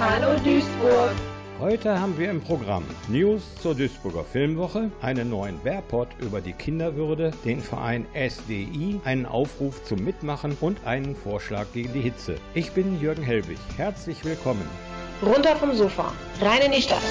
Hallo Duisburg. Heute haben wir im Programm News zur Duisburger Filmwoche, einen neuen Wehrpot über die Kinderwürde, den Verein SDI, einen Aufruf zum Mitmachen und einen Vorschlag gegen die Hitze. Ich bin Jürgen Helwig. Herzlich willkommen. Runter vom Sofa, rein in die Stadt.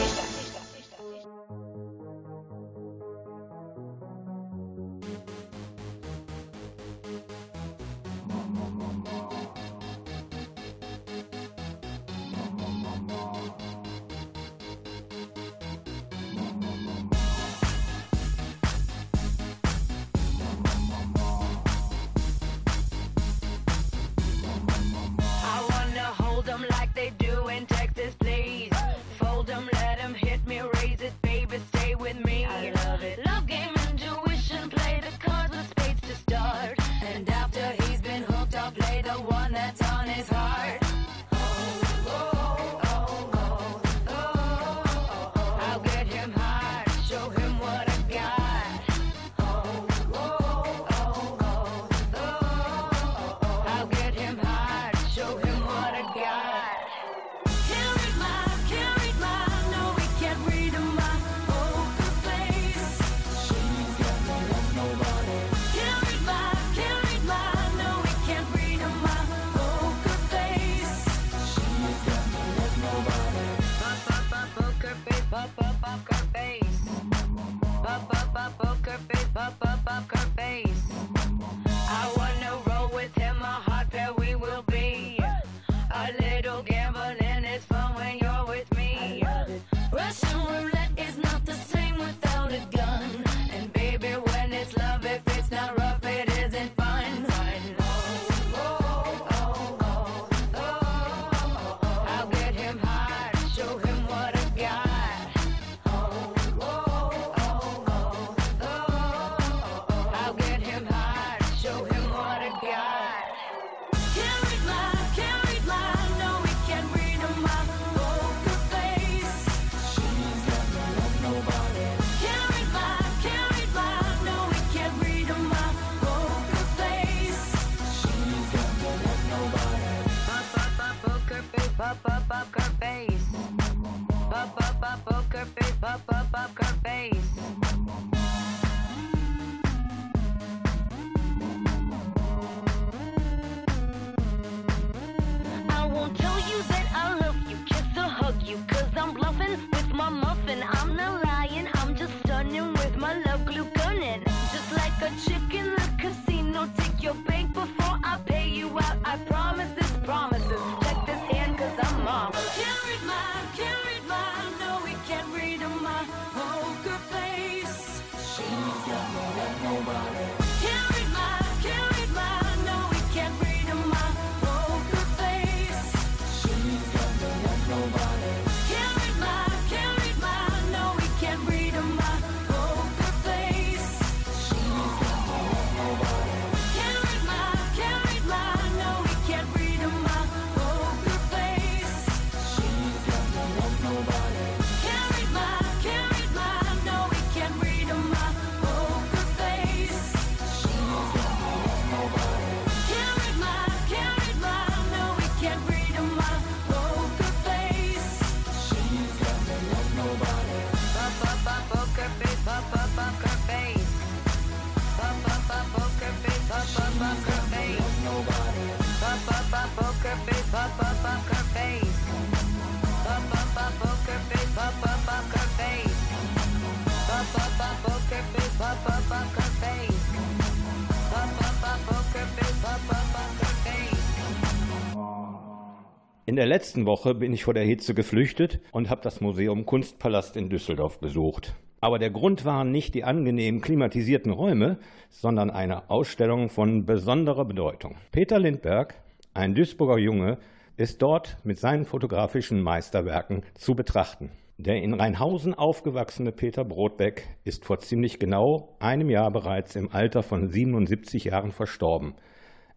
Der letzten Woche bin ich vor der Hitze geflüchtet und habe das Museum Kunstpalast in Düsseldorf besucht. Aber der Grund waren nicht die angenehm klimatisierten Räume, sondern eine Ausstellung von besonderer Bedeutung. Peter Lindberg, ein Duisburger Junge, ist dort mit seinen fotografischen Meisterwerken zu betrachten. Der in Rheinhausen aufgewachsene Peter Brodbeck ist vor ziemlich genau einem Jahr bereits im Alter von 77 Jahren verstorben.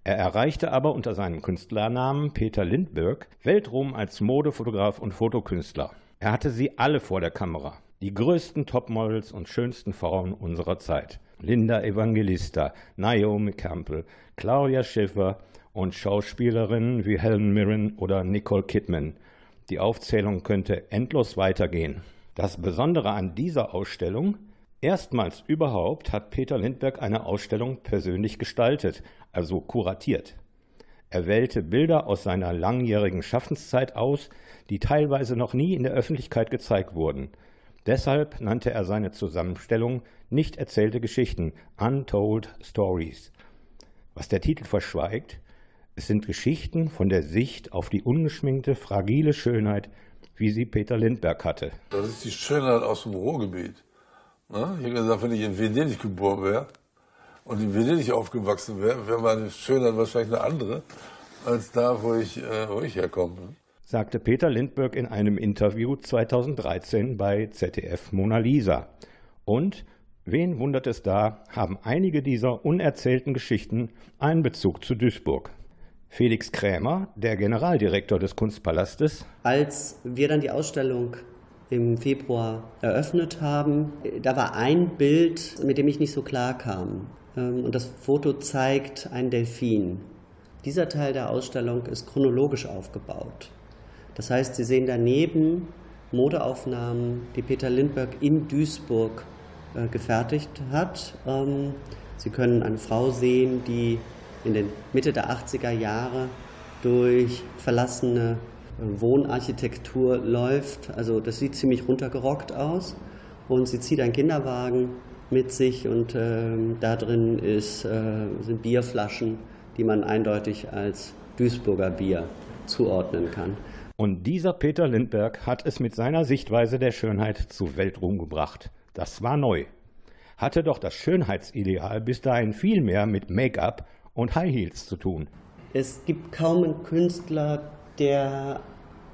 Er erreichte aber unter seinem Künstlernamen Peter Lindbergh Weltruhm als Modefotograf und Fotokünstler. Er hatte sie alle vor der Kamera, die größten Topmodels und schönsten Frauen unserer Zeit. Linda Evangelista, Naomi Campbell, Claudia Schiffer und Schauspielerinnen wie Helen Mirren oder Nicole Kidman. Die Aufzählung könnte endlos weitergehen. Das Besondere an dieser Ausstellung, erstmals überhaupt hat Peter Lindbergh eine Ausstellung persönlich gestaltet, also kuratiert. Er wählte Bilder aus seiner langjährigen Schaffenszeit aus, die teilweise noch nie in der Öffentlichkeit gezeigt wurden. Deshalb nannte er seine Zusammenstellung Nicht erzählte Geschichten, Untold Stories. Was der Titel verschweigt, es sind Geschichten von der Sicht auf die ungeschminkte, fragile Schönheit, wie sie Peter Lindbergh hatte. Das ist die Schönheit aus dem Ruhrgebiet. Ne? Ich habe gesagt, wenn ich in Venedig geboren wäre und in Venedig aufgewachsen wäre, wäre meine Schönheit wahrscheinlich eine andere als da, wo ich, äh, wo ich herkomme sagte Peter Lindbergh in einem Interview 2013 bei ZDF Mona Lisa. Und, wen wundert es da, haben einige dieser unerzählten Geschichten einen Bezug zu Duisburg. Felix Krämer, der Generaldirektor des Kunstpalastes. Als wir dann die Ausstellung im Februar eröffnet haben, da war ein Bild, mit dem ich nicht so klar kam. Ähm, und das Foto zeigt einen Delfin. Dieser Teil der Ausstellung ist chronologisch aufgebaut. Das heißt, Sie sehen daneben Modeaufnahmen, die Peter Lindbergh in Duisburg äh, gefertigt hat. Ähm, Sie können eine Frau sehen, die in der Mitte der 80er Jahre durch verlassene äh, Wohnarchitektur läuft. Also das sieht ziemlich runtergerockt aus. Und sie zieht einen Kinderwagen mit sich und äh, da drin ist, äh, sind Bierflaschen, die man eindeutig als Duisburger Bier zuordnen kann. Und dieser Peter Lindbergh hat es mit seiner Sichtweise der Schönheit zu Weltruhm gebracht. Das war neu. Hatte doch das Schönheitsideal bis dahin viel mehr mit Make-up und High Heels zu tun. Es gibt kaum einen Künstler, der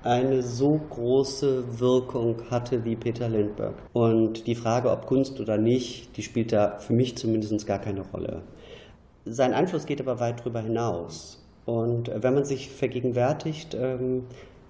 eine so große Wirkung hatte wie Peter Lindbergh. Und die Frage, ob Kunst oder nicht, die spielt da für mich zumindest gar keine Rolle. Sein Einfluss geht aber weit darüber hinaus. Und wenn man sich vergegenwärtigt, ähm,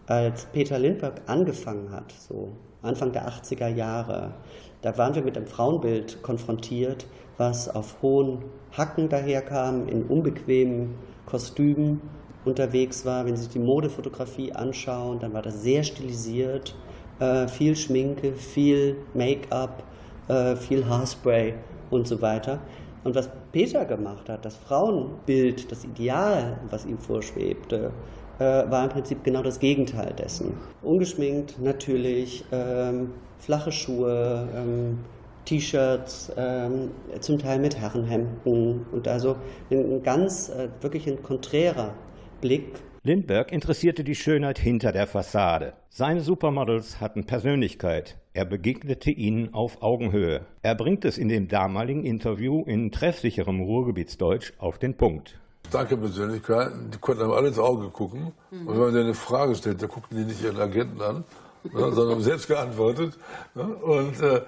als Peter Lindbergh angefangen hat, so Anfang der 80er Jahre, da waren wir mit einem Frauenbild konfrontiert, was auf hohen Hacken daherkam, in unbequemen Kostümen unterwegs war. Wenn Sie sich die Modefotografie anschauen, dann war das sehr stilisiert, äh, viel Schminke, viel Make-up, äh, viel Haarspray und so weiter. Und was Peter gemacht hat, das Frauenbild, das Ideal, was ihm vorschwebte, äh, war im Prinzip genau das Gegenteil dessen. Ungeschminkt natürlich, ähm, flache Schuhe, ähm, T-Shirts, ähm, zum Teil mit Herrenhemden und also ein ganz, äh, wirklich ein konträrer Blick. Lindbergh interessierte die Schönheit hinter der Fassade. Seine Supermodels hatten Persönlichkeit. Er begegnete ihnen auf Augenhöhe. Er bringt es in dem damaligen Interview in treffsicherem Ruhrgebietsdeutsch auf den Punkt starke Persönlichkeiten, die konnten einem alle ins Auge gucken. Mhm. Und wenn man denen eine Frage stellt, da guckten die nicht ihren Agenten an, ne, sondern haben selbst geantwortet. Ne, und, äh,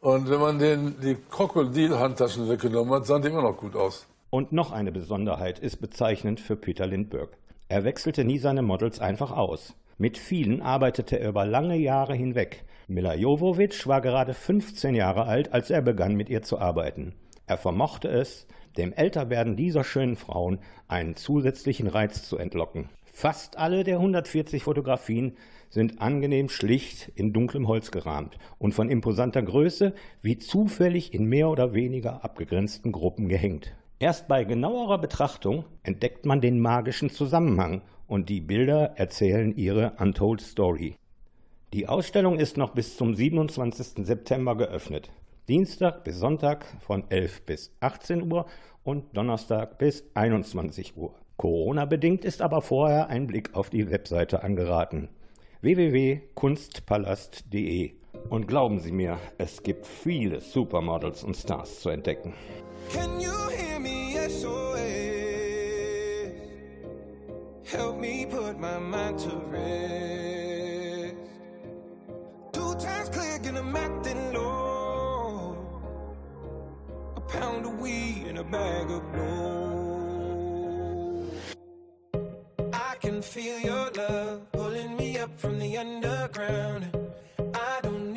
und wenn man denen die Krokodil-Handtaschen weggenommen hat, sahen die immer noch gut aus. Und noch eine Besonderheit ist bezeichnend für Peter Lindbergh. Er wechselte nie seine Models einfach aus. Mit vielen arbeitete er über lange Jahre hinweg. Mila Jovovich war gerade 15 Jahre alt, als er begann mit ihr zu arbeiten. Er vermochte es, dem Älterwerden dieser schönen Frauen einen zusätzlichen Reiz zu entlocken. Fast alle der 140 Fotografien sind angenehm schlicht in dunklem Holz gerahmt und von imposanter Größe wie zufällig in mehr oder weniger abgegrenzten Gruppen gehängt. Erst bei genauerer Betrachtung entdeckt man den magischen Zusammenhang und die Bilder erzählen ihre Untold Story. Die Ausstellung ist noch bis zum 27. September geöffnet. Dienstag bis Sonntag von 11 bis 18 Uhr und Donnerstag bis 21 Uhr. Corona-bedingt ist aber vorher ein Blick auf die Webseite angeraten. www.kunstpalast.de Und glauben Sie mir, es gibt viele Supermodels und Stars zu entdecken. Can you hear me SOS? Help me put my mind to rest. Two times click and I'm acting low. pound of weed and a bag of blow. I can feel your love pulling me up from the underground. I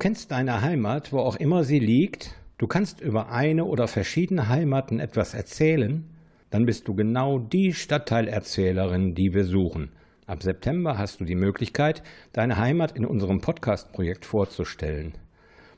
Kennst deine Heimat, wo auch immer sie liegt. Du kannst über eine oder verschiedene Heimaten etwas erzählen. Dann bist du genau die Stadtteilerzählerin, die wir suchen. Ab September hast du die Möglichkeit, deine Heimat in unserem Podcast-Projekt vorzustellen.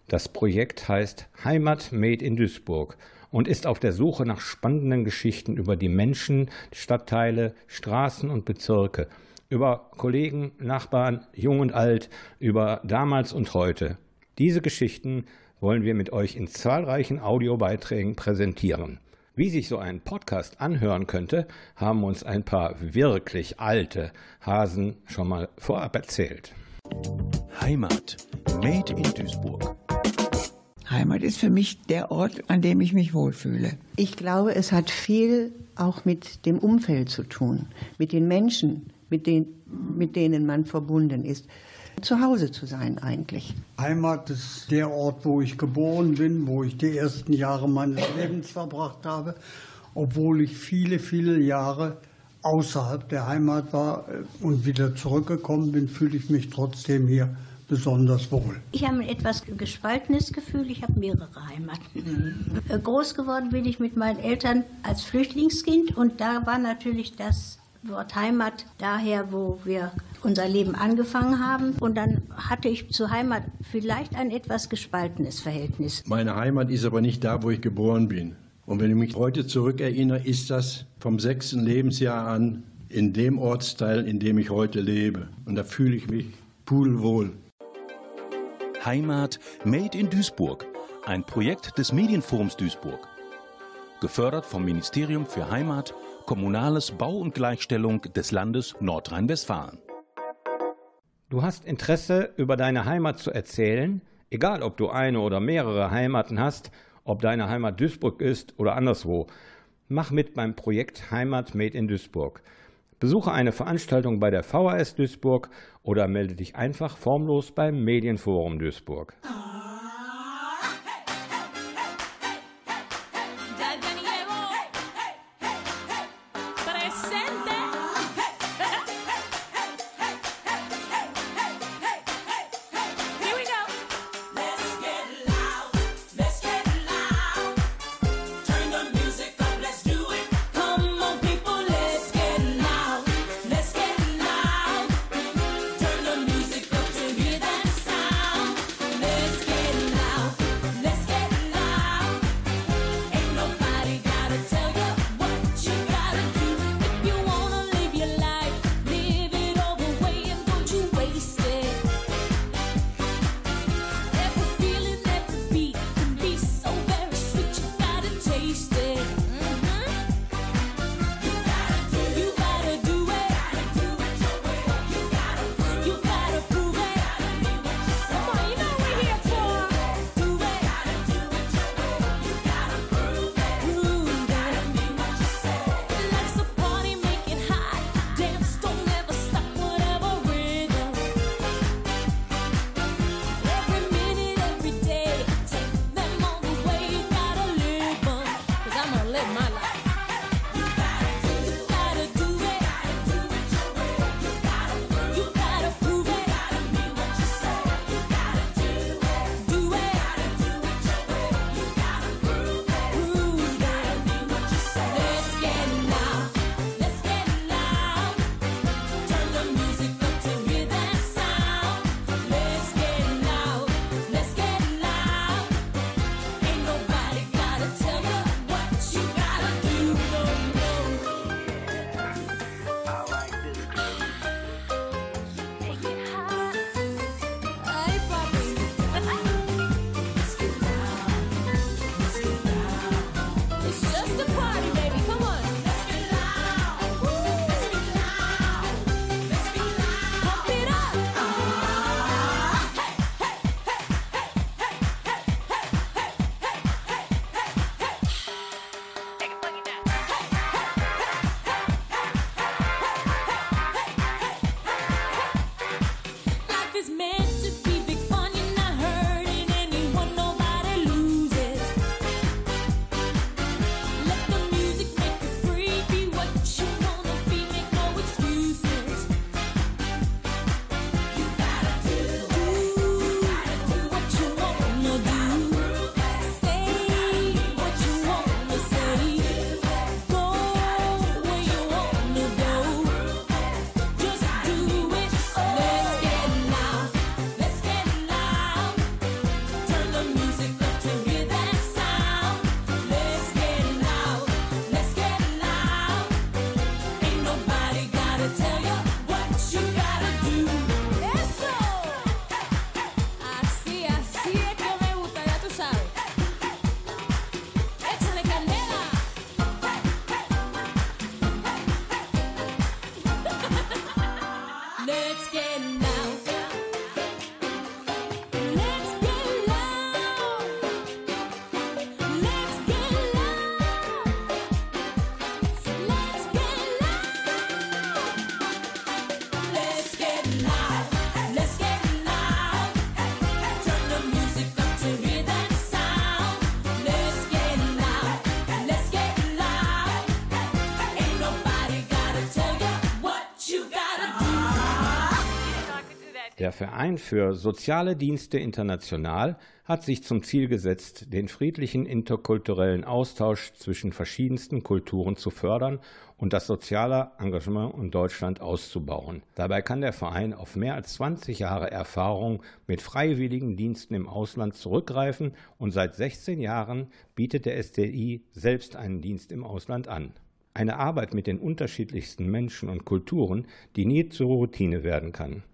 Das Projekt heißt Heimat Made in Duisburg und ist auf der Suche nach spannenden Geschichten über die Menschen, Stadtteile, Straßen und Bezirke, über Kollegen, Nachbarn, jung und alt, über damals und heute. Diese Geschichten wollen wir mit euch in zahlreichen Audiobeiträgen präsentieren. Wie sich so ein Podcast anhören könnte, haben uns ein paar wirklich alte Hasen schon mal vorab erzählt. Heimat. Made in Duisburg. Heimat ist für mich der Ort, an dem ich mich wohlfühle. Ich glaube, es hat viel auch mit dem Umfeld zu tun, mit den Menschen, mit, den, mit denen man verbunden ist. Zu Hause zu sein eigentlich. Heimat ist der Ort, wo ich geboren bin, wo ich die ersten Jahre meines Lebens verbracht habe, obwohl ich viele, viele Jahre außerhalb der Heimat war äh, und wieder zurückgekommen bin, fühle ich mich trotzdem hier besonders wohl. Ich habe ein etwas gespaltenes Gefühl. Ich habe mehrere Heimaten. Äh, Groß geworden bin ich mit meinen Eltern als Flüchtlingskind und da war natürlich das Wort Heimat daher, wo wir unser Leben angefangen haben. Und dann hatte ich zur Heimat vielleicht ein etwas gespaltenes Verhältnis. Meine Heimat ist aber nicht da, wo ich geboren bin. Und wenn ich mich heute zurückerinnere, ist das vom sechsten Lebensjahr an in dem Ortsteil, in dem ich heute lebe. Und da fühle ich mich pudelwohl. Heimat Made in Duisburg. Ein Projekt des Medienforums Duisburg. Gefördert vom Ministerium für Heimat, Kommunales Bau und Gleichstellung des Landes Nordrhein-Westfalen. Du hast Interesse, über deine Heimat zu erzählen, egal ob du eine oder mehrere Heimaten hast, ob deine Heimat Duisburg ist oder anderswo. Mach mit beim Projekt Heimat Made in Duisburg. Besuche eine Veranstaltung bei der VHS Duisburg oder melde dich einfach formlos beim Medienforum Duisburg. Der Verein für Soziale Dienste International hat sich zum Ziel gesetzt, den friedlichen interkulturellen Austausch zwischen verschiedensten Kulturen zu fördern und das soziale Engagement in Deutschland auszubauen. Dabei kann der Verein auf mehr als 20 Jahre Erfahrung mit freiwilligen Diensten im Ausland zurückgreifen und seit 16 Jahren bietet der SDI selbst einen Dienst im Ausland an. Eine Arbeit mit den unterschiedlichsten Menschen und Kulturen, die nie zur Routine werden kann.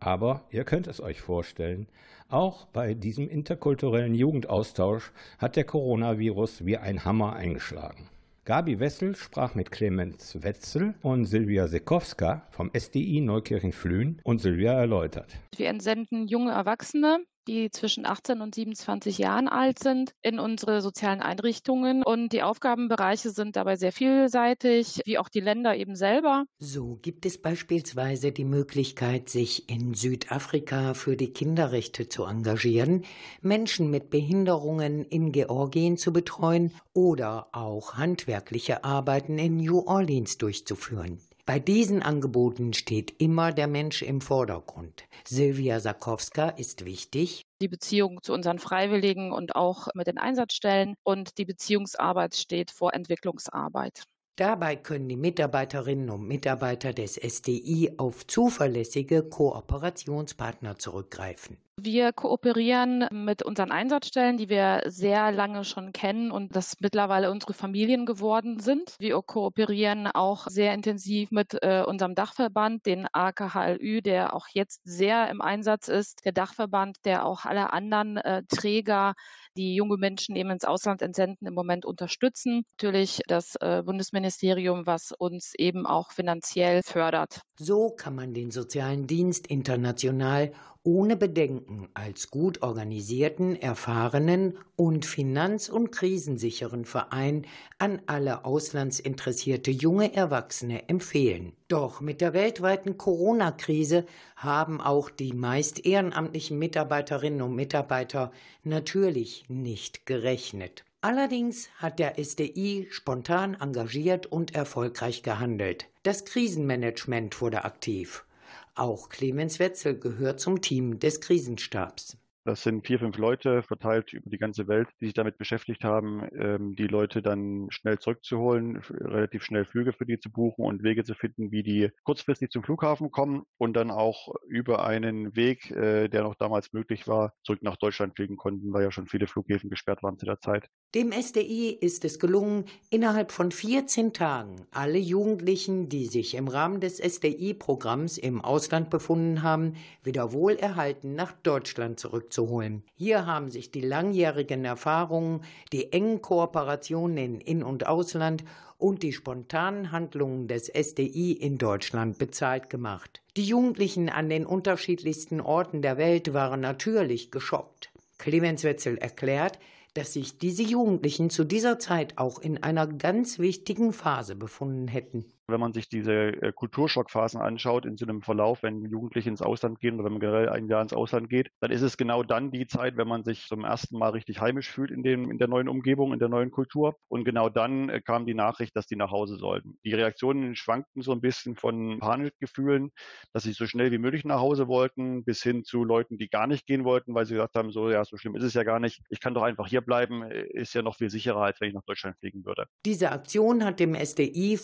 Aber ihr könnt es euch vorstellen, auch bei diesem interkulturellen Jugendaustausch hat der Coronavirus wie ein Hammer eingeschlagen. Gabi Wessel sprach mit Clemens Wetzel und Silvia Sekowska vom SDI Neukirchen-Flühen und Silvia erläutert. Wir entsenden junge Erwachsene, die zwischen 18 und 27 Jahren alt sind, in unsere sozialen Einrichtungen. Und die Aufgabenbereiche sind dabei sehr vielseitig, wie auch die Länder eben selber. So gibt es beispielsweise die Möglichkeit, sich in Südafrika für die Kinderrechte zu engagieren, Menschen mit Behinderungen in Georgien zu betreuen oder auch handwerkliche Arbeiten in New Orleans durchzuführen. Bei diesen Angeboten steht immer der Mensch im Vordergrund. Silvia Sakowska ist wichtig. Die Beziehung zu unseren Freiwilligen und auch mit den Einsatzstellen und die Beziehungsarbeit steht vor Entwicklungsarbeit. Dabei können die Mitarbeiterinnen und Mitarbeiter des SDI auf zuverlässige Kooperationspartner zurückgreifen. Wir kooperieren mit unseren Einsatzstellen, die wir sehr lange schon kennen und das mittlerweile unsere Familien geworden sind. Wir kooperieren auch sehr intensiv mit äh, unserem Dachverband, den AKHLÜ, der auch jetzt sehr im Einsatz ist. Der Dachverband, der auch alle anderen äh, Träger, die junge Menschen eben ins Ausland entsenden, im Moment unterstützen. Natürlich das äh, Bundesministerium, was uns eben auch finanziell fördert. So kann man den sozialen Dienst international ohne Bedenken als gut organisierten, erfahrenen und finanz- und krisensicheren Verein an alle auslandsinteressierte junge Erwachsene empfehlen. Doch mit der weltweiten Corona-Krise haben auch die meist ehrenamtlichen Mitarbeiterinnen und Mitarbeiter natürlich nicht gerechnet. Allerdings hat der SDI spontan engagiert und erfolgreich gehandelt. Das Krisenmanagement wurde aktiv. Auch Clemens Wetzel gehört zum Team des Krisenstabs. Das sind vier, fünf Leute verteilt über die ganze Welt, die sich damit beschäftigt haben, ähm, die Leute dann schnell zurückzuholen, relativ schnell Flüge für die zu buchen und Wege zu finden, wie die kurzfristig zum Flughafen kommen und dann auch über einen Weg, äh, der noch damals möglich war, zurück nach Deutschland fliegen konnten, weil ja schon viele Flughäfen gesperrt waren zu der Zeit. Dem SDI ist es gelungen, innerhalb von 14 Tagen alle Jugendlichen, die sich im Rahmen des SDI-Programms im Ausland befunden haben, wieder wohlerhalten nach Deutschland zurückzuholen. Hier haben sich die langjährigen Erfahrungen, die engen Kooperationen in In- und Ausland und die spontanen Handlungen des SDI in Deutschland bezahlt gemacht. Die Jugendlichen an den unterschiedlichsten Orten der Welt waren natürlich geschockt. Clemens Wetzel erklärt, dass sich diese Jugendlichen zu dieser Zeit auch in einer ganz wichtigen Phase befunden hätten. Wenn man sich diese äh, Kulturschockphasen anschaut in so einem Verlauf, wenn Jugendliche ins Ausland gehen oder wenn man generell ein Jahr ins Ausland geht, dann ist es genau dann die Zeit, wenn man sich zum ersten Mal richtig heimisch fühlt in, dem, in der neuen Umgebung, in der neuen Kultur. Und genau dann äh, kam die Nachricht, dass die nach Hause sollten. Die Reaktionen schwankten so ein bisschen von Panikgefühlen, dass sie so schnell wie möglich nach Hause wollten, bis hin zu Leuten, die gar nicht gehen wollten, weil sie gesagt haben, so ja, so schlimm ist es ja gar nicht. Ich kann doch einfach hier bleiben, äh, ist ja noch viel sicherer, als wenn ich nach Deutschland fliegen würde. Diese Aktion hat dem SDI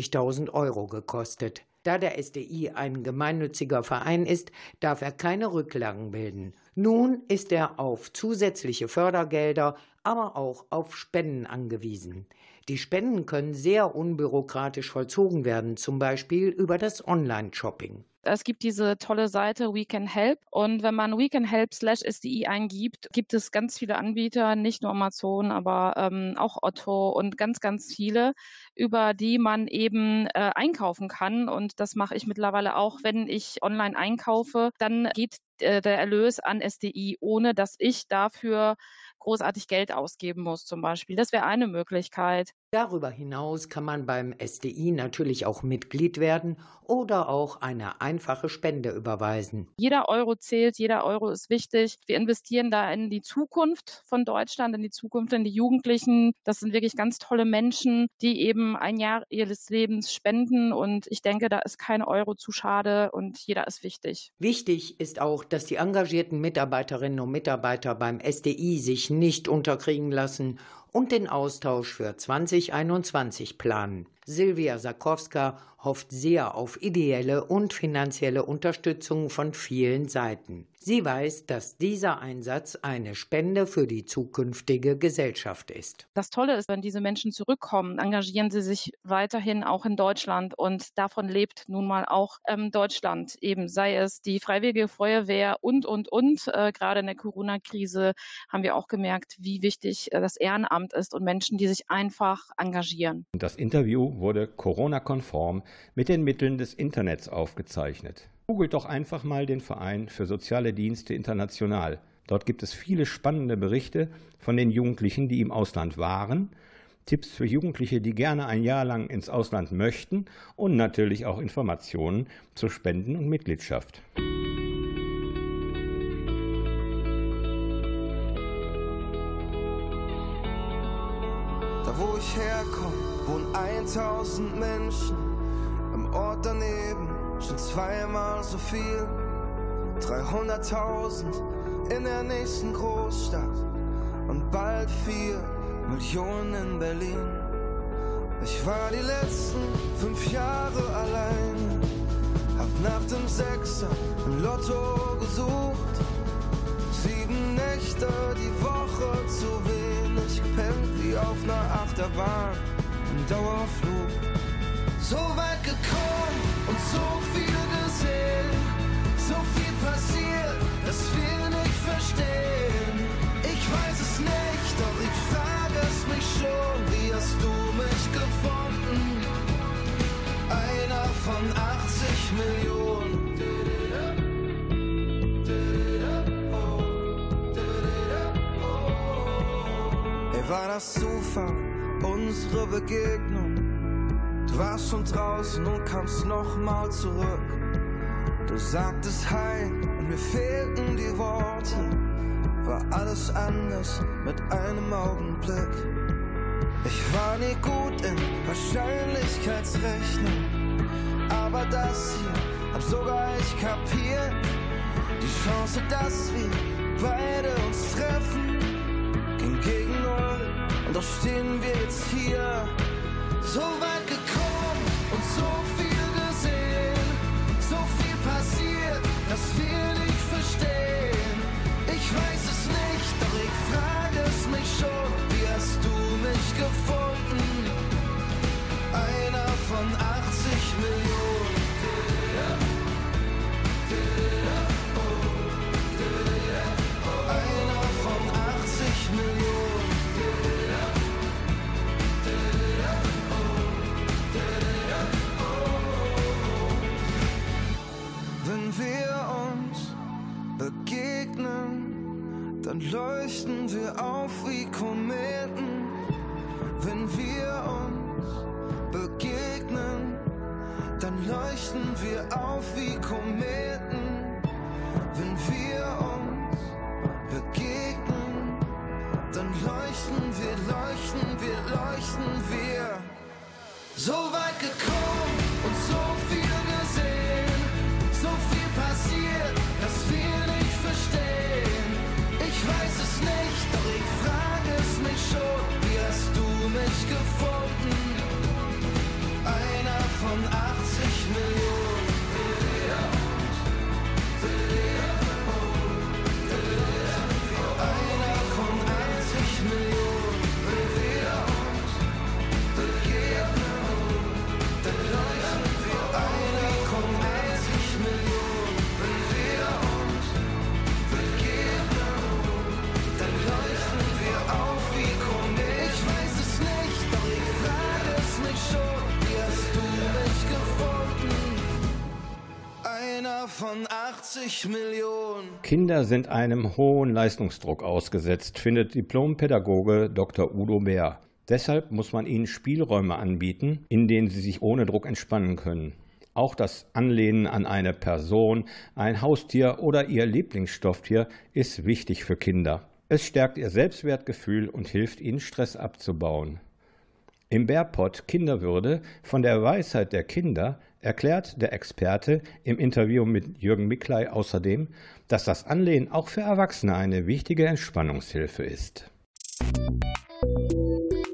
75.000 Euro gekostet. Da der SDI ein gemeinnütziger Verein ist, darf er keine Rücklagen bilden. Nun ist er auf zusätzliche Fördergelder, aber auch auf Spenden angewiesen. Die Spenden können sehr unbürokratisch vollzogen werden, zum Beispiel über das Online-Shopping. Es gibt diese tolle Seite We Can Help und wenn man We Can Help slash SDI eingibt, gibt es ganz viele Anbieter, nicht nur Amazon, aber ähm, auch Otto und ganz, ganz viele, über die man eben äh, einkaufen kann und das mache ich mittlerweile auch, wenn ich online einkaufe, dann geht äh, der Erlös an SDI, ohne dass ich dafür großartig Geld ausgeben muss zum Beispiel. Das wäre eine Möglichkeit. Darüber hinaus kann man beim SDI natürlich auch Mitglied werden oder auch eine einfache Spende überweisen. Jeder Euro zählt, jeder Euro ist wichtig. Wir investieren da in die Zukunft von Deutschland, in die Zukunft, in die Jugendlichen. Das sind wirklich ganz tolle Menschen, die eben ein Jahr ihres Lebens spenden. Und ich denke, da ist kein Euro zu schade und jeder ist wichtig. Wichtig ist auch, dass die engagierten Mitarbeiterinnen und Mitarbeiter beim SDI sich nicht unterkriegen lassen und den Austausch für 2021 planen. Silvia Sakowska hofft sehr auf ideelle und finanzielle Unterstützung von vielen Seiten. Sie weiß, dass dieser Einsatz eine Spende für die zukünftige Gesellschaft ist. Das Tolle ist, wenn diese Menschen zurückkommen, engagieren sie sich weiterhin auch in Deutschland und davon lebt nun mal auch ähm, Deutschland eben, sei es die Freiwillige Feuerwehr und, und, und. Äh, gerade in der Corona-Krise haben wir auch gemerkt, wie wichtig äh, das Ehrenamt ist und Menschen, die sich einfach engagieren. Das Interview wurde Corona-konform mit den Mitteln des Internets aufgezeichnet. Googelt doch einfach mal den Verein für soziale Dienste international. Dort gibt es viele spannende Berichte von den Jugendlichen, die im Ausland waren, Tipps für Jugendliche, die gerne ein Jahr lang ins Ausland möchten und natürlich auch Informationen zu Spenden und Mitgliedschaft. 1000 Menschen. Im Ort daneben schon zweimal so viel. 300.000 in der nächsten Großstadt und bald 4 Millionen in Berlin. Ich war die letzten fünf Jahre allein, hab nach dem Sechser im Lotto gesucht. Sieben Nächte die Woche zu wenig gepennt wie auf einer Achterbahn im Dauerflug. So weit gekommen und so viel gesehen, so viel passiert, dass wir nicht verstehen. Ich weiß es nicht, doch ich frage es mich schon, wie hast du mich gefunden? Einer von 80 Millionen. Ey, war das Zufall, unsere Begegnung? Du warst schon draußen und kamst nochmal zurück. Du sagtest Hi und mir fehlten die Worte. War alles anders mit einem Augenblick. Ich war nie gut in Wahrscheinlichkeitsrechnung. Aber das hier hab sogar ich kapiert. Die Chance, dass wir beide uns treffen, ging gegen. Und doch stehen wir jetzt hier. So weit 80 Millionen. Kinder sind einem hohen Leistungsdruck ausgesetzt, findet Diplompädagoge Dr. Udo Bär. Deshalb muss man ihnen Spielräume anbieten, in denen sie sich ohne Druck entspannen können. Auch das Anlehnen an eine Person, ein Haustier oder ihr Lieblingsstofftier ist wichtig für Kinder. Es stärkt ihr Selbstwertgefühl und hilft ihnen Stress abzubauen. Im Bärpott Kinderwürde von der Weisheit der Kinder erklärt der Experte im Interview mit Jürgen Miklei außerdem, dass das Anlehnen auch für Erwachsene eine wichtige Entspannungshilfe ist.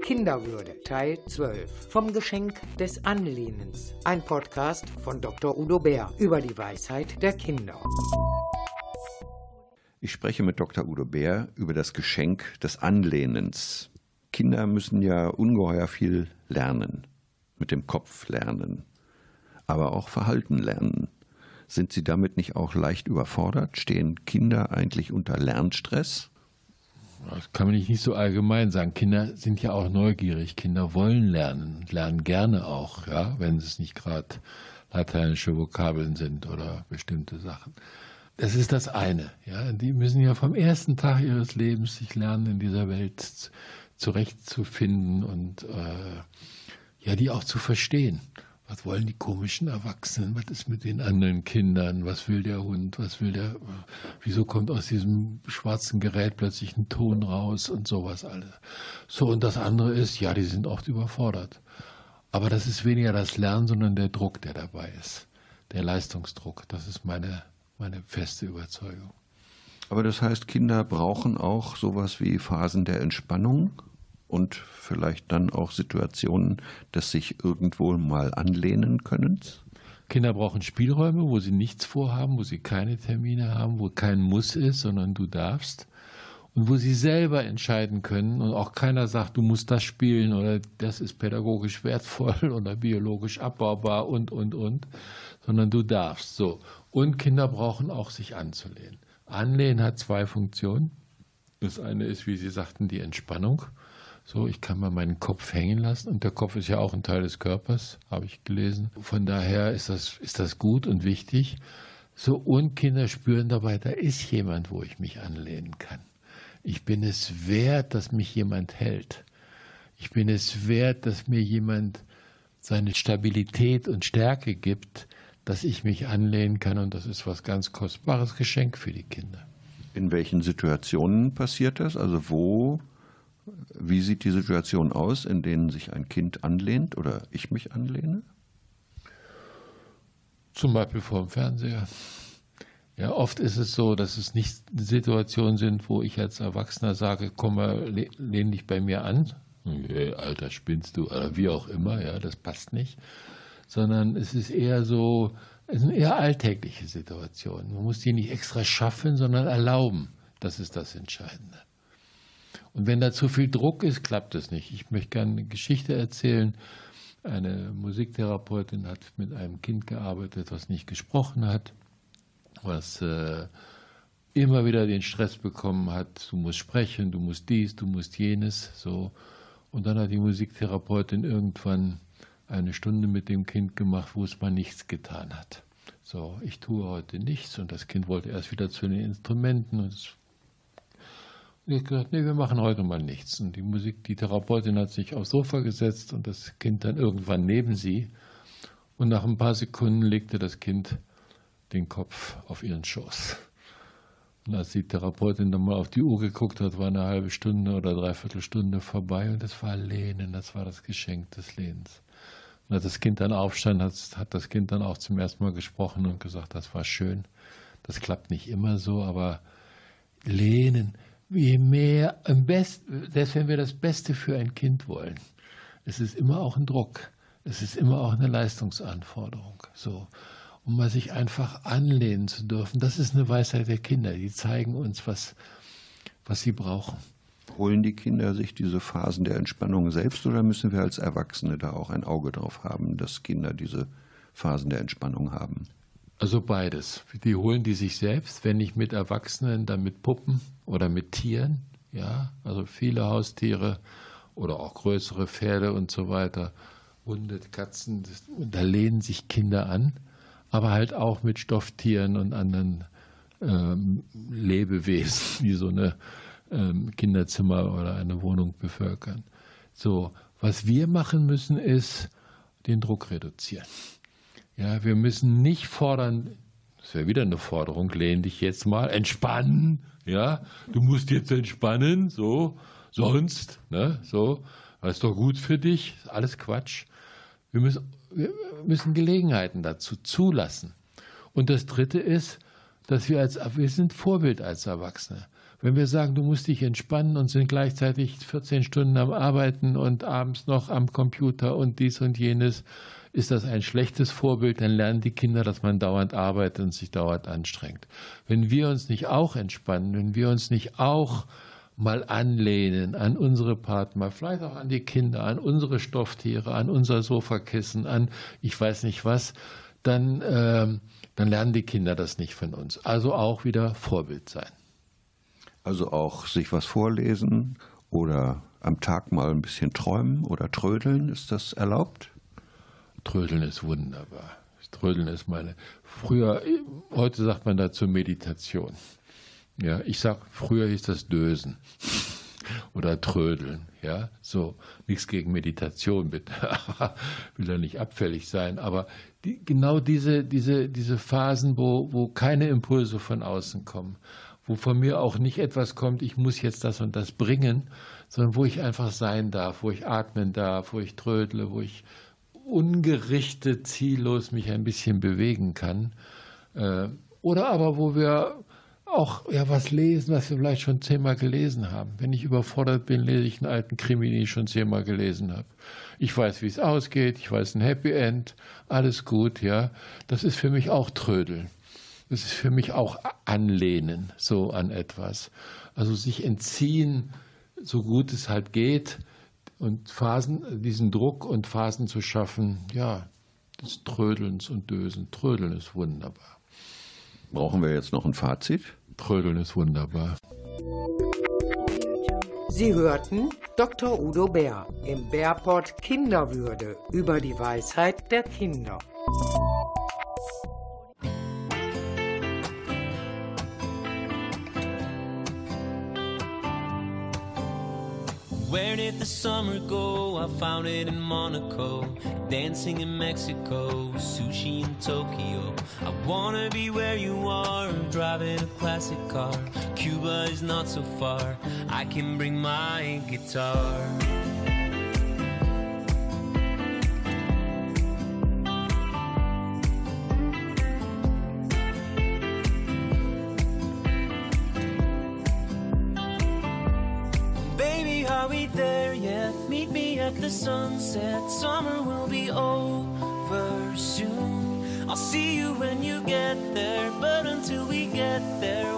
Kinderwürde Teil 12 vom Geschenk des Anlehnens. Ein Podcast von Dr. Udo Bär über die Weisheit der Kinder. Ich spreche mit Dr. Udo Bär über das Geschenk des Anlehnens. Kinder müssen ja ungeheuer viel lernen, mit dem Kopf lernen, aber auch Verhalten lernen. Sind sie damit nicht auch leicht überfordert? Stehen Kinder eigentlich unter Lernstress? Das kann man nicht, so allgemein sagen. Kinder sind ja auch neugierig. Kinder wollen lernen lernen gerne auch, ja, wenn es nicht gerade lateinische Vokabeln sind oder bestimmte Sachen. Das ist das eine. Ja. Die müssen ja vom ersten Tag ihres Lebens sich lernen, in dieser Welt zurechtzufinden und äh, ja, die auch zu verstehen. Was wollen die komischen Erwachsenen? Was ist mit den anderen Kindern? Was will der Hund? Was will der? Wieso kommt aus diesem schwarzen Gerät plötzlich ein Ton raus und sowas alles? So, und das andere ist, ja, die sind oft überfordert. Aber das ist weniger das Lernen, sondern der Druck, der dabei ist. Der Leistungsdruck. Das ist meine, meine feste Überzeugung. Aber das heißt, Kinder brauchen auch sowas wie Phasen der Entspannung und vielleicht dann auch Situationen des sich irgendwo mal anlehnen können? Kinder brauchen Spielräume, wo sie nichts vorhaben, wo sie keine Termine haben, wo kein Muss ist, sondern du darfst. Und wo sie selber entscheiden können und auch keiner sagt, du musst das spielen oder das ist pädagogisch wertvoll oder biologisch abbaubar und, und, und, sondern du darfst. So. Und Kinder brauchen auch sich anzulehnen. Anlehnen hat zwei Funktionen. Das eine ist, wie Sie sagten, die Entspannung. So, ich kann mal meinen Kopf hängen lassen und der Kopf ist ja auch ein Teil des Körpers, habe ich gelesen. Von daher ist das, ist das gut und wichtig. So, und Kinder spüren dabei, da ist jemand, wo ich mich anlehnen kann. Ich bin es wert, dass mich jemand hält. Ich bin es wert, dass mir jemand seine Stabilität und Stärke gibt, dass ich mich anlehnen kann und das ist was ganz kostbares Geschenk für die Kinder. In welchen Situationen passiert das? Also wo wie sieht die Situation aus, in denen sich ein Kind anlehnt oder ich mich anlehne? Zum Beispiel vor dem Fernseher. Ja, oft ist es so, dass es nicht Situationen sind, wo ich als Erwachsener sage, komm mal, lehn dich bei mir an. Hey, Alter, spinnst du? Oder wie auch immer, ja, das passt nicht. Sondern es ist eher so, es sind eher alltägliche Situationen. Man muss die nicht extra schaffen, sondern erlauben. Das ist das Entscheidende. Und wenn da zu viel Druck ist, klappt es nicht. Ich möchte gerne eine Geschichte erzählen. Eine Musiktherapeutin hat mit einem Kind gearbeitet, was nicht gesprochen hat, was äh, immer wieder den Stress bekommen hat. Du musst sprechen, du musst dies, du musst jenes. So. Und dann hat die Musiktherapeutin irgendwann eine Stunde mit dem Kind gemacht, wo es mal nichts getan hat. So, ich tue heute nichts und das Kind wollte erst wieder zu den Instrumenten und es ich habe gesagt, nee, wir machen heute mal nichts. Und die Musik, die Therapeutin hat sich aufs Sofa gesetzt und das Kind dann irgendwann neben sie. Und nach ein paar Sekunden legte das Kind den Kopf auf ihren Schoß. Und als die Therapeutin dann mal auf die Uhr geguckt hat, war eine halbe Stunde oder dreiviertel Stunde vorbei und das war Lehnen, das war das Geschenk des Lehnens. Und als das Kind dann aufstand, hat, hat das Kind dann auch zum ersten Mal gesprochen und gesagt, das war schön. Das klappt nicht immer so, aber Lehnen, je mehr, am besten, selbst wenn wir das Beste für ein Kind wollen, es ist immer auch ein Druck. Es ist immer auch eine Leistungsanforderung. So. Um mal sich einfach anlehnen zu dürfen, das ist eine Weisheit der Kinder. Die zeigen uns, was, was sie brauchen. Holen die Kinder sich diese Phasen der Entspannung selbst oder müssen wir als Erwachsene da auch ein Auge drauf haben, dass Kinder diese Phasen der Entspannung haben? Also beides. Die holen die sich selbst, wenn nicht mit Erwachsenen, dann mit Puppen oder mit Tieren. Ja, also viele Haustiere oder auch größere Pferde und so weiter. Hunde, Katzen, da lehnen sich Kinder an. aber halt auch mit Stofftieren und anderen ähm, Lebewesen, die so eine ähm, Kinderzimmer oder eine Wohnung bevölkern. So, was wir machen müssen, ist den Druck reduzieren. Ja, wir müssen nicht fordern, das wäre wieder eine Forderung, lehn dich jetzt mal, entspannen, ja, du musst jetzt entspannen, so, sonst, ne, so, das ist doch gut für dich, alles Quatsch. Wir müssen, wir müssen Gelegenheiten dazu zulassen. Und das Dritte ist, dass wir als, wir sind Vorbild als Erwachsene. Wenn wir sagen, du musst dich entspannen und sind gleichzeitig 14 Stunden am Arbeiten und abends noch am Computer und dies und jenes, ist das ein schlechtes Vorbild, dann lernen die Kinder, dass man dauernd arbeitet und sich dauernd anstrengt. Wenn wir uns nicht auch entspannen, wenn wir uns nicht auch mal anlehnen an unsere Partner, vielleicht auch an die Kinder, an unsere Stofftiere, an unser Sofakissen, an ich weiß nicht was, dann, ähm, dann lernen die Kinder das nicht von uns. Also auch wieder Vorbild sein. Also auch sich was vorlesen oder am Tag mal ein bisschen träumen oder trödeln, ist das erlaubt? Trödeln ist wunderbar. Trödeln ist meine. Früher, heute sagt man dazu Meditation. Ja, ich sag, früher hieß das Dösen oder Trödeln. Ja, so nichts gegen Meditation, bitte. will ja nicht abfällig sein. Aber die, genau diese, diese, diese Phasen, wo, wo keine Impulse von außen kommen, wo von mir auch nicht etwas kommt, ich muss jetzt das und das bringen, sondern wo ich einfach sein darf, wo ich atmen darf, wo ich trödle, wo ich ungerichtet, ziellos mich ein bisschen bewegen kann. Äh, Oder aber wo wir auch ja, was lesen, was wir vielleicht schon zehnmal gelesen haben. Wenn ich überfordert bin, lese ich einen alten Krimi, den ich schon zehnmal gelesen habe. Ich weiß, wie es ausgeht, ich weiß ein Happy End, alles gut, ja. Das ist für mich auch Trödeln. Das ist für mich auch Anlehnen, so an etwas. Also sich entziehen, so gut es halt geht, und Phasen, diesen Druck und Phasen zu schaffen, ja, des Trödelns und Dösen. Trödeln ist wunderbar. Brauchen wir jetzt noch ein Fazit? Trödeln ist wunderbar. Sie hörten Dr. Udo Bär im Bärport Kinderwürde über die Weisheit der Kinder. Where did the summer go? I found it in Monaco, dancing in Mexico, sushi in Tokyo. I wanna be where you are, driving a classic car. Cuba is not so far, I can bring my guitar. Sunset. Summer will be over soon. I'll see you when you get there, but until we get there,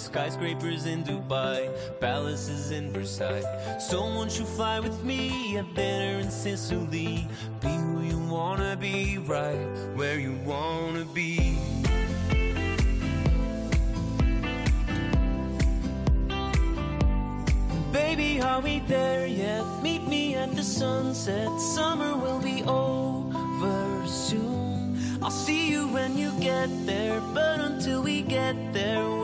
Skyscrapers in Dubai, palaces in Versailles. Someone should fly with me, a dinner in Sicily. Be who you wanna be, right where you wanna be. Baby, are we there yet? Meet me at the sunset. Summer will be over soon. I'll see you when you get there, but until we get there,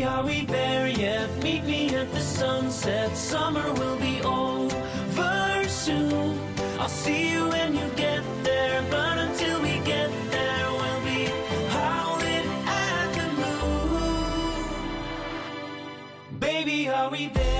Baby, are we there yet? Meet me at the sunset. Summer will be over soon. I'll see you when you get there, but until we get there, we'll be howling at the moon. Baby, are we there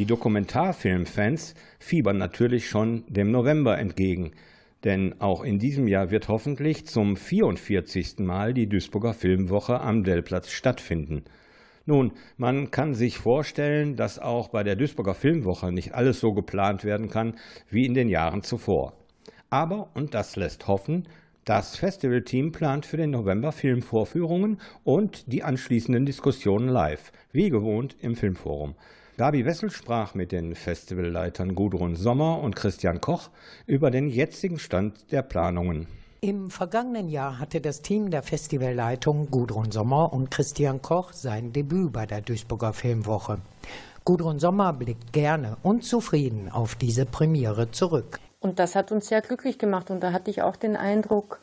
Die Dokumentarfilmfans fiebern natürlich schon dem November entgegen, denn auch in diesem Jahr wird hoffentlich zum 44. Mal die Duisburger Filmwoche am Dellplatz stattfinden. Nun, man kann sich vorstellen, dass auch bei der Duisburger Filmwoche nicht alles so geplant werden kann wie in den Jahren zuvor. Aber, und das lässt hoffen, das Festivalteam plant für den November Filmvorführungen und die anschließenden Diskussionen live, wie gewohnt im Filmforum. Gabi Wessel sprach mit den Festivalleitern Gudrun Sommer und Christian Koch über den jetzigen Stand der Planungen. Im vergangenen Jahr hatte das Team der Festivalleitung Gudrun Sommer und Christian Koch sein Debüt bei der Duisburger Filmwoche. Gudrun Sommer blickt gerne und zufrieden auf diese Premiere zurück. Und das hat uns sehr glücklich gemacht. Und da hatte ich auch den Eindruck,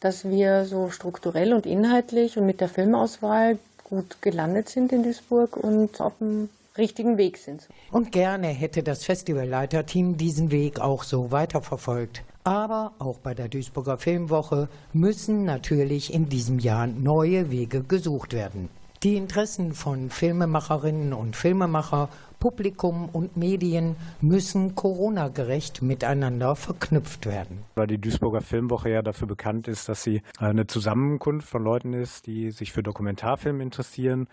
dass wir so strukturell und inhaltlich und mit der Filmauswahl gut gelandet sind in Duisburg und auf dem richtigen Weg sind. Und gerne hätte das Festivalleiterteam diesen Weg auch so weiterverfolgt. Aber auch bei der Duisburger Filmwoche müssen natürlich in diesem Jahr neue Wege gesucht werden. Die Interessen von Filmemacherinnen und Filmemacher, Publikum und Medien müssen Corona-gerecht miteinander verknüpft werden. Weil die Duisburger Filmwoche ja dafür bekannt ist, dass sie eine Zusammenkunft von Leuten ist, die sich für Dokumentarfilm interessieren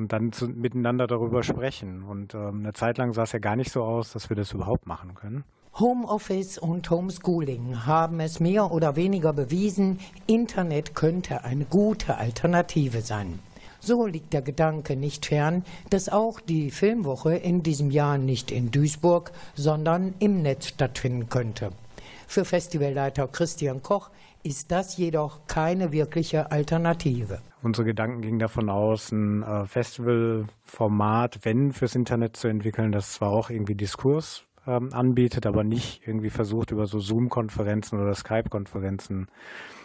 und dann zu, miteinander darüber sprechen. Und ähm, eine Zeit lang sah es ja gar nicht so aus, dass wir das überhaupt machen können. Homeoffice und Homeschooling haben es mehr oder weniger bewiesen, Internet könnte eine gute Alternative sein. So liegt der Gedanke nicht fern, dass auch die Filmwoche in diesem Jahr nicht in Duisburg, sondern im Netz stattfinden könnte. Für Festivalleiter Christian Koch ist das jedoch keine wirkliche Alternative. Unsere Gedanken gingen davon aus, ein äh, Festivalformat, wenn fürs Internet zu entwickeln, das zwar auch irgendwie Diskurs ähm, anbietet, aber nicht irgendwie versucht, über so Zoom-Konferenzen oder Skype-Konferenzen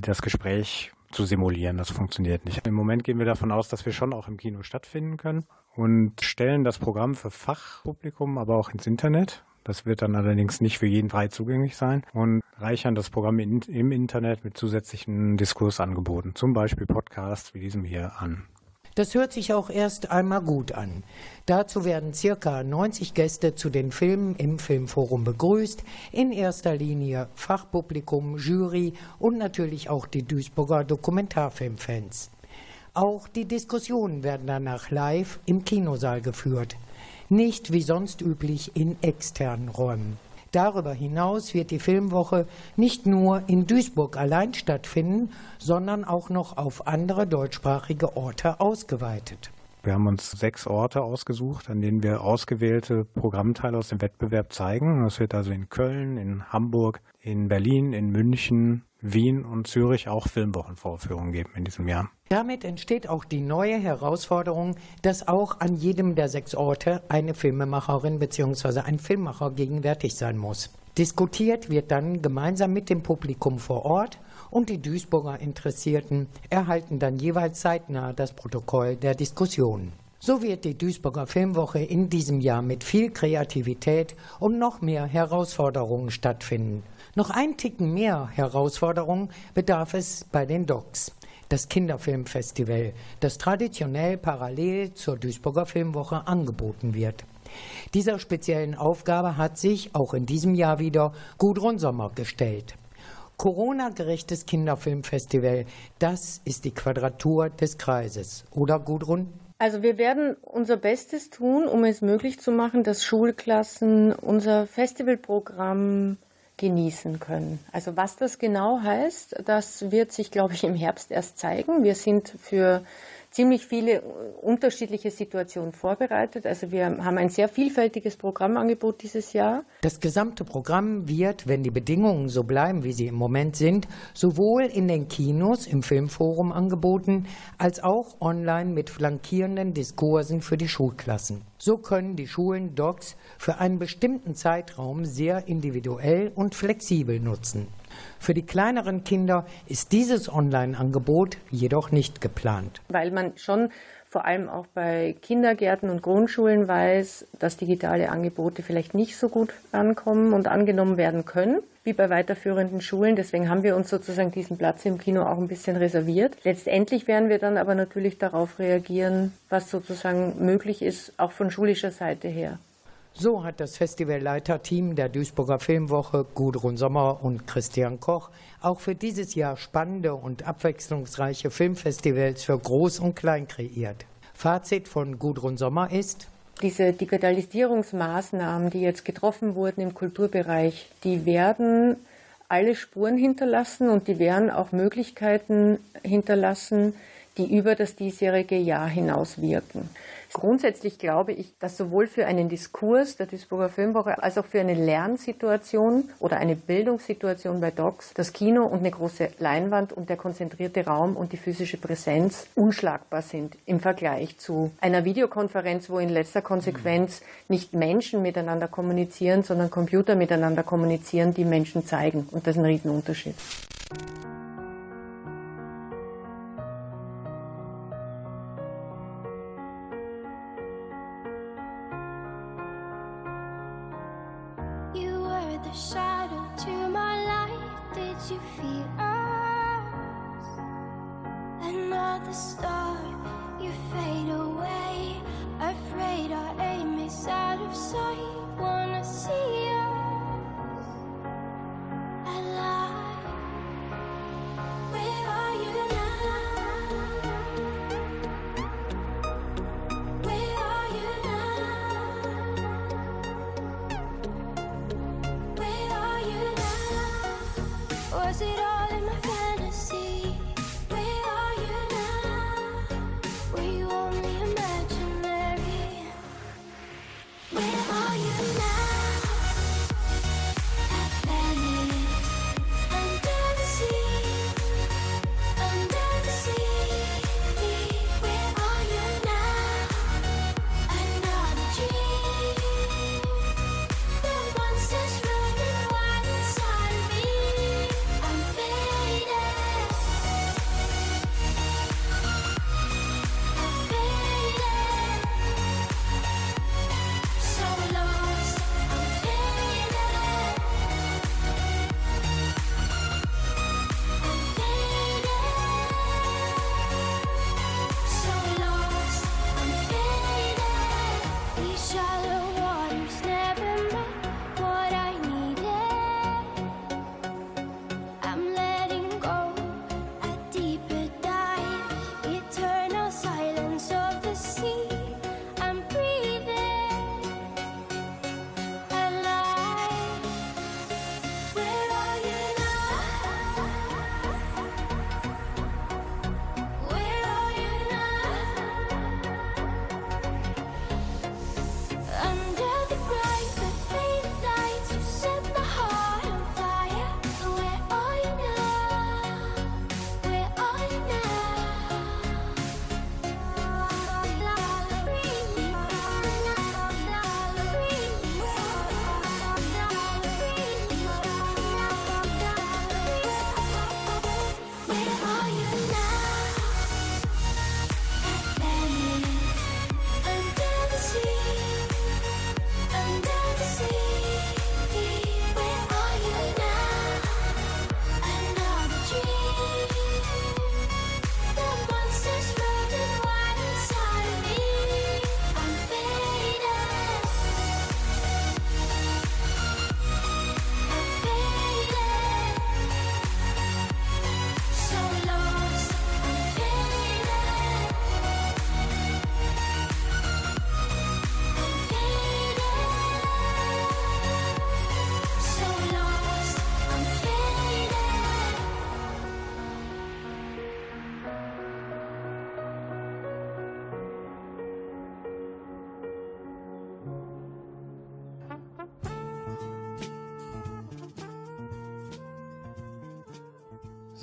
das Gespräch zu simulieren. Das funktioniert nicht. Im Moment gehen wir davon aus, dass wir schon auch im Kino stattfinden können und stellen das Programm für Fachpublikum aber auch ins Internet. Das wird dann allerdings nicht für jeden frei zugänglich sein und reichern das Programm in, im Internet mit zusätzlichen Diskursangeboten, zum Beispiel Podcasts wie diesem hier an. Das hört sich auch erst einmal gut an. Dazu werden circa 90 Gäste zu den Filmen im Filmforum begrüßt, in erster Linie Fachpublikum, Jury und natürlich auch die Duisburger Dokumentarfilmfans. Auch die Diskussionen werden danach live im Kinosaal geführt, nicht wie sonst üblich in externen Räumen. Darüber hinaus wird die Filmwoche nicht nur in Duisburg allein stattfinden, sondern auch noch auf andere deutschsprachige Orte ausgeweitet. Wir haben uns sechs Orte ausgesucht, an denen wir ausgewählte Programmteile aus dem Wettbewerb zeigen. Das wird also in Köln, in Hamburg, in Berlin, in München, Wien und Zürich auch Filmwochenvorführungen geben in diesem Jahr. Damit entsteht auch die neue Herausforderung, dass auch an jedem der sechs Orte eine Filmemacherin bzw. ein Filmemacher gegenwärtig sein muss. Diskutiert wird dann gemeinsam mit dem Publikum vor Ort und die Duisburger Interessierten erhalten dann jeweils zeitnah das Protokoll der Diskussion. So wird die Duisburger Filmwoche in diesem Jahr mit viel Kreativität und noch mehr Herausforderungen stattfinden. Noch ein Ticken mehr Herausforderungen bedarf es bei den Docs. Das Kinderfilmfestival, das traditionell parallel zur Duisburger Filmwoche angeboten wird. Dieser speziellen Aufgabe hat sich auch in diesem Jahr wieder Gudrun Sommer gestellt. Corona-gerechtes Kinderfilmfestival, das ist die Quadratur des Kreises. Oder Gudrun? Also wir werden unser Bestes tun, um es möglich zu machen, dass Schulklassen unser Festivalprogramm genießen können. Also was das genau heißt, das wird sich, glaube ich, im Herbst erst zeigen. Wir sind für ziemlich viele unterschiedliche Situationen vorbereitet. Also wir haben ein sehr vielfältiges Programmangebot dieses Jahr. Das gesamte Programm wird, wenn die Bedingungen so bleiben, wie sie im Moment sind, sowohl in den Kinos im Filmforum angeboten, als auch online mit flankierenden Diskursen für die Schulklassen. So können die Schulen Docs für einen bestimmten Zeitraum sehr individuell und flexibel nutzen. Für die kleineren Kinder ist dieses Online-Angebot jedoch nicht geplant. Weil man schon vor allem auch bei Kindergärten und Grundschulen weiß, dass digitale Angebote vielleicht nicht so gut ankommen und angenommen werden können wie bei weiterführenden Schulen. Deswegen haben wir uns sozusagen diesen Platz im Kino auch ein bisschen reserviert. Letztendlich werden wir dann aber natürlich darauf reagieren, was sozusagen möglich ist, auch von schulischer Seite her. So hat das Festivalleiterteam der Duisburger Filmwoche Gudrun Sommer und Christian Koch auch für dieses Jahr spannende und abwechslungsreiche Filmfestivals für Groß und Klein kreiert. Fazit von Gudrun Sommer ist, diese Digitalisierungsmaßnahmen, die jetzt getroffen wurden im Kulturbereich, die werden alle Spuren hinterlassen und die werden auch Möglichkeiten hinterlassen, die über das diesjährige Jahr hinaus wirken. Grundsätzlich glaube ich, dass sowohl für einen Diskurs der Duisburger Filmwoche als auch für eine Lernsituation oder eine Bildungssituation bei Docs das Kino und eine große Leinwand und der konzentrierte Raum und die physische Präsenz unschlagbar sind im Vergleich zu einer Videokonferenz, wo in letzter Konsequenz nicht Menschen miteinander kommunizieren, sondern Computer miteinander kommunizieren, die Menschen zeigen. Und das ist ein Riesenunterschied.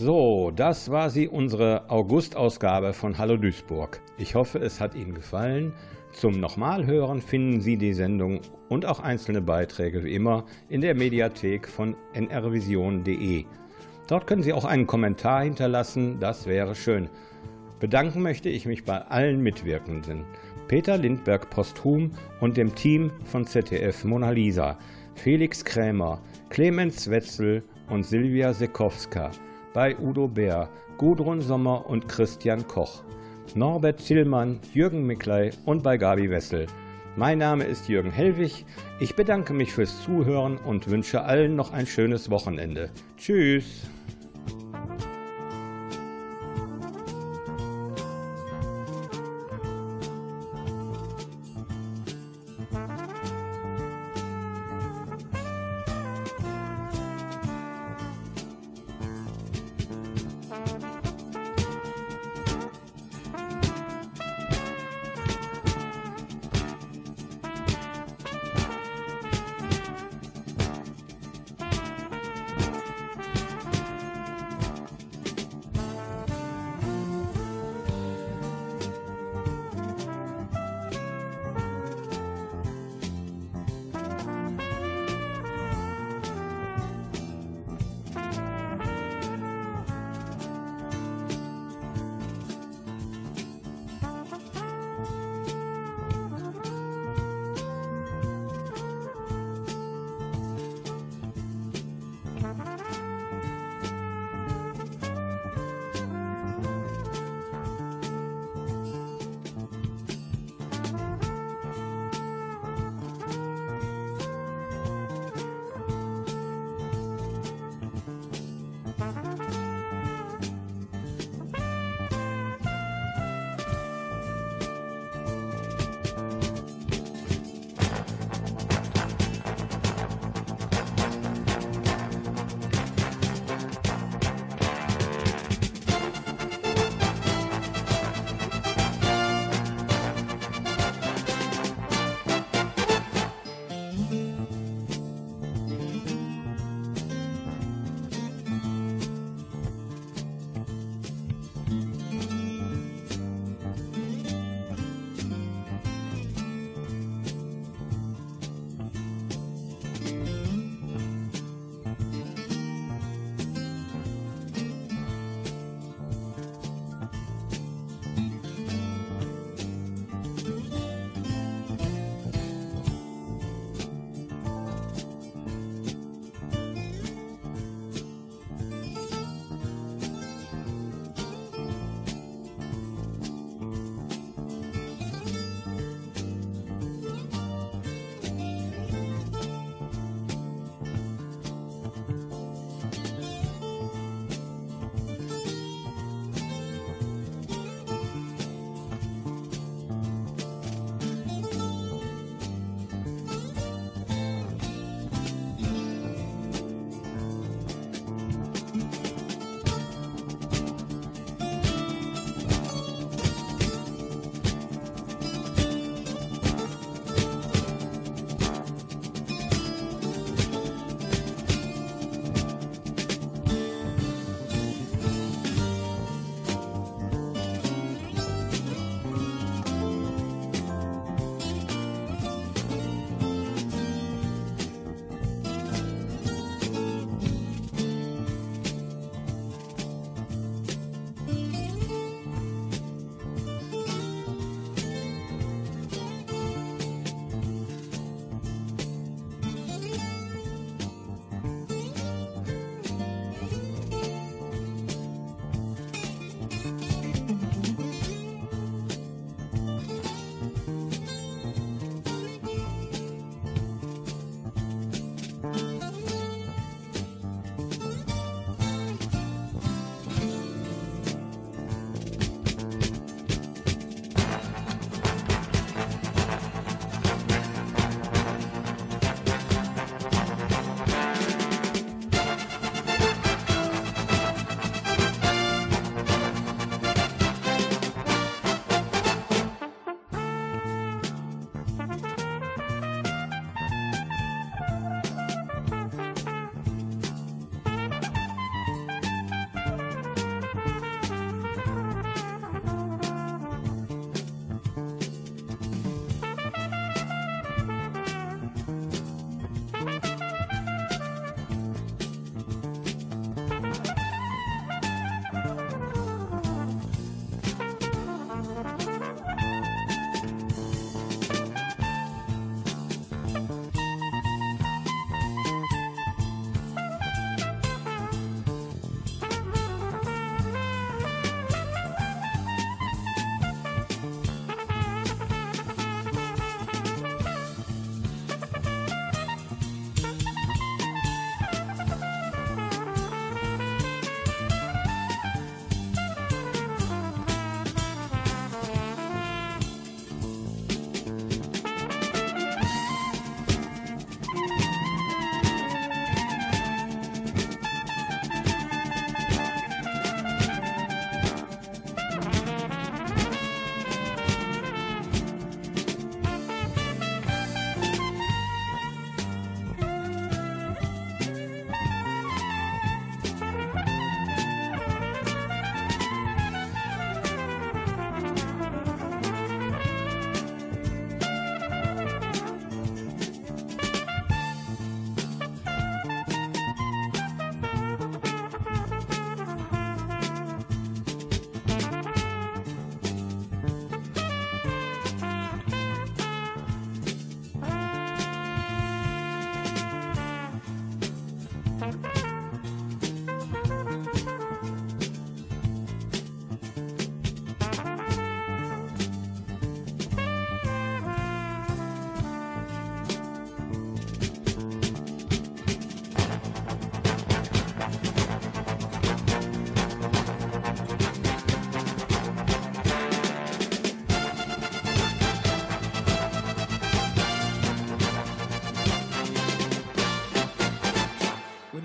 So, das war sie, unsere August-Ausgabe von Hallo Duisburg. Ich hoffe, es hat Ihnen gefallen. Zum Nochmalhören finden Sie die Sendung und auch einzelne Beiträge wie immer in der Mediathek von nrvision.de. Dort können Sie auch einen Kommentar hinterlassen, das wäre schön. Bedanken möchte ich mich bei allen Mitwirkenden. Peter Lindberg posthum und dem Team von ZDF Mona Lisa, Felix Krämer, Clemens Wetzel und Silvia Sekowska, bei Udo Bär, Gudrun Sommer und Christian Koch, Norbert Tillmann, Jürgen Mickley und bei Gabi Wessel. Mein Name ist Jürgen Hellwig. Ich bedanke mich fürs Zuhören und wünsche allen noch ein schönes Wochenende. Tschüss.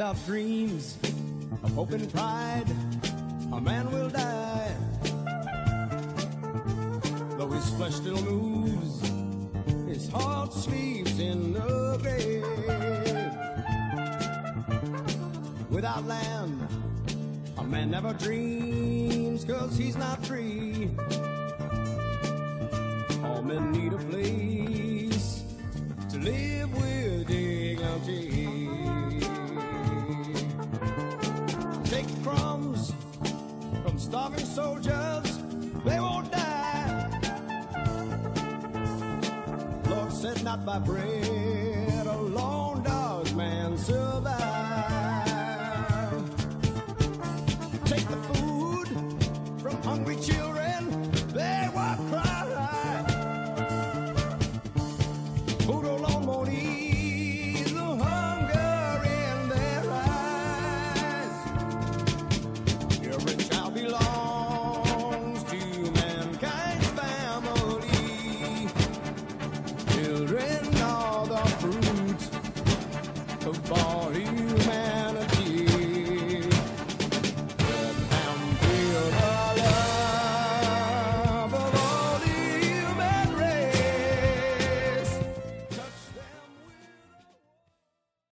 Without dreams of hope and pride,